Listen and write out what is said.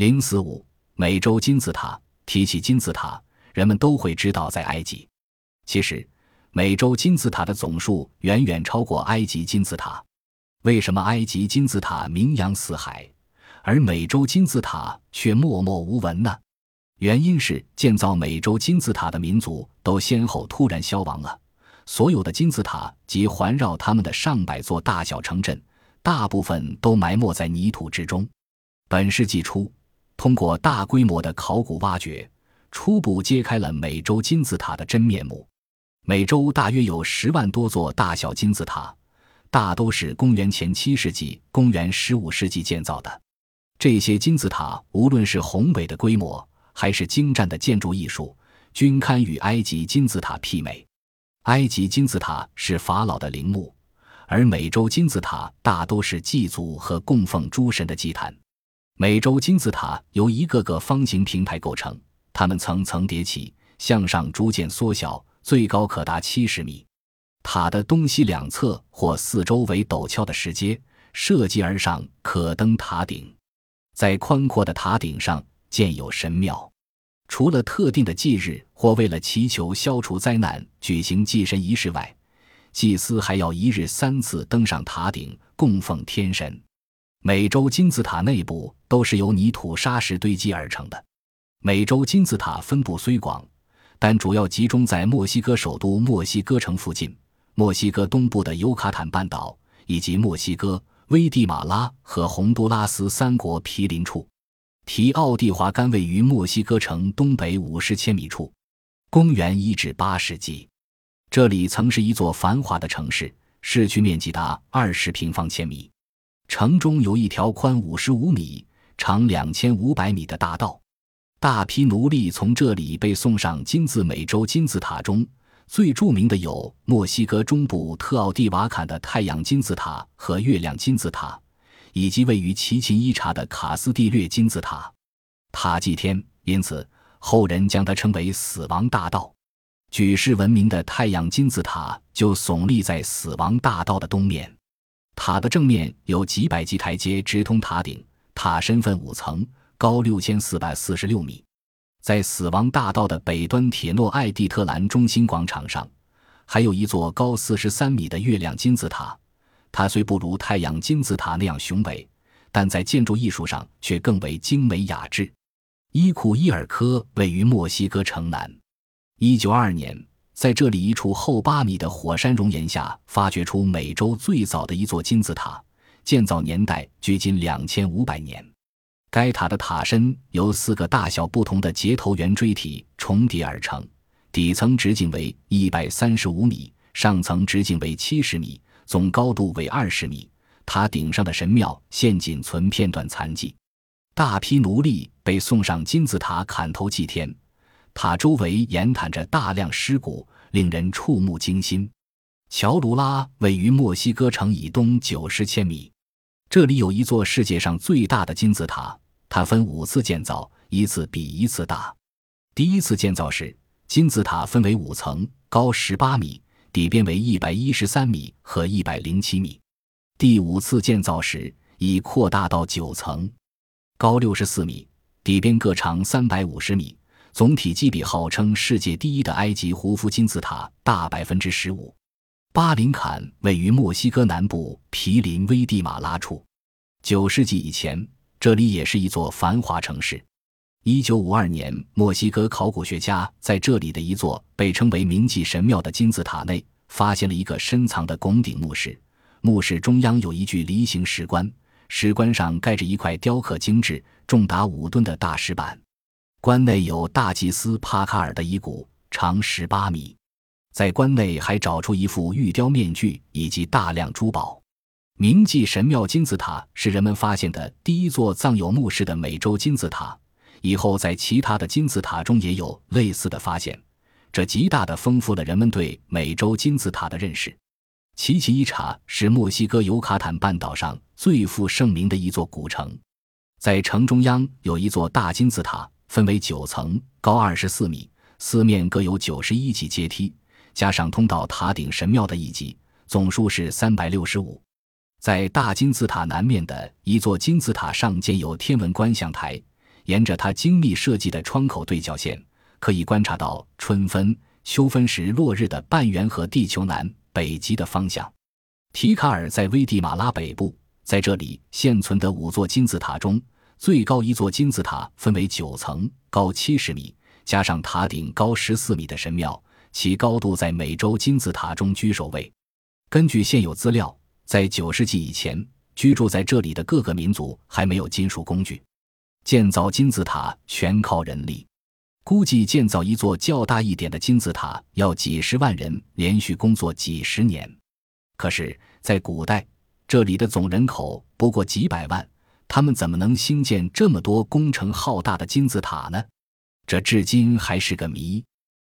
零四五美洲金字塔。提起金字塔，人们都会知道在埃及。其实，美洲金字塔的总数远远超过埃及金字塔。为什么埃及金字塔名扬四海，而美洲金字塔却默默无闻呢？原因是建造美洲金字塔的民族都先后突然消亡了。所有的金字塔及环绕它们的上百座大小城镇，大部分都埋没在泥土之中。本世纪初，通过大规模的考古挖掘，初步揭开了美洲金字塔的真面目。美洲大约有十万多座大小金字塔，大都是公元前七世纪、公元十五世纪建造的。这些金字塔无论是宏伟的规模，还是精湛的建筑艺术，均堪与埃及金字塔媲美。埃及金字塔是法老的陵墓，而美洲金字塔大都是祭祖和供奉诸神的祭坛。美洲金字塔由一个个方形平台构成，它们层层叠起，向上逐渐缩小，最高可达七十米。塔的东西两侧或四周为陡峭的石阶，设计而上可登塔顶。在宽阔的塔顶上建有神庙。除了特定的祭日或为了祈求消除灾难举行祭神仪式外，祭司还要一日三次登上塔顶供奉天神。美洲金字塔内部都是由泥土沙石堆积而成的。美洲金字塔分布虽广，但主要集中在墨西哥首都墨西哥城附近、墨西哥东部的尤卡坦半岛以及墨西哥、危地马拉和洪都拉斯三国毗邻处。提奥蒂华干位于墨西哥城东北五十千米处。公元一至八世纪，这里曾是一座繁华的城市，市区面积达二十平方千米。城中有一条宽五十五米、长两千五百米的大道。大批奴隶从这里被送上金字美洲金字塔中最著名的有墨西哥中部特奥蒂瓦坎的太阳金字塔和月亮金字塔。以及位于奇琴伊察的卡斯蒂略金字塔，塔祭天，因此后人将它称为“死亡大道”。举世闻名的太阳金字塔就耸立在死亡大道的东面。塔的正面有几百级台阶直通塔顶，塔身分五层，高六千四百四十六米。在死亡大道的北端铁诺艾蒂特兰中心广场上，还有一座高四十三米的月亮金字塔。它虽不如太阳金字塔那样雄伟，但在建筑艺术上却更为精美雅致。伊库伊尔科位于墨西哥城南。一九二二年，在这里一处厚八米的火山熔岩下，发掘出美洲最早的一座金字塔，建造年代距今两千五百年。该塔的塔身由四个大小不同的结头圆锥体重叠而成，底层直径为一百三十五米，上层直径为七十米。总高度为二十米，塔顶上的神庙现仅存片段残迹。大批奴隶被送上金字塔砍头祭天，塔周围沿坦着大量尸骨，令人触目惊心。乔卢拉位于墨西哥城以东九十千米，这里有一座世界上最大的金字塔，它分五次建造，一次比一次大。第一次建造时，金字塔分为五层，高十八米。底边为一百一十三米和一百零七米，第五次建造时已扩大到九层，高六十四米，底边各长三百五十米，总体积比号称世界第一的埃及胡夫金字塔大百分之十五。巴林坎位于墨西哥南部毗邻危地马拉处，九世纪以前这里也是一座繁华城市。一九五二年，墨西哥考古学家在这里的一座被称为铭记神庙的金字塔内，发现了一个深藏的拱顶墓室。墓室中央有一具梨形石棺，石棺上盖着一块雕刻精致、重达五吨的大石板。棺内有大祭司帕卡尔的遗骨，长十八米。在棺内还找出一副玉雕面具以及大量珠宝。铭记神庙金字塔是人们发现的第一座藏有墓室的美洲金字塔。以后在其他的金字塔中也有类似的发现，这极大的丰富了人们对美洲金字塔的认识。奇奇伊察是墨西哥尤卡坦半岛上最负盛名的一座古城，在城中央有一座大金字塔，分为九层，高二十四米，四面各有九十一级阶梯，加上通到塔顶神庙的一级，总数是三百六十五。在大金字塔南面的一座金字塔上建有天文观象台。沿着它精密设计的窗口对角线，可以观察到春分、秋分时落日的半圆和地球南北极的方向。提卡尔在危地马拉北部，在这里现存的五座金字塔中，最高一座金字塔分为九层，高七十米，加上塔顶高十四米的神庙，其高度在美洲金字塔中居首位。根据现有资料，在九世纪以前，居住在这里的各个民族还没有金属工具，建造金字塔全靠人力。估计建造一座较大一点的金字塔要几十万人连续工作几十年。可是，在古代，这里的总人口不过几百万，他们怎么能兴建这么多工程浩大的金字塔呢？这至今还是个谜。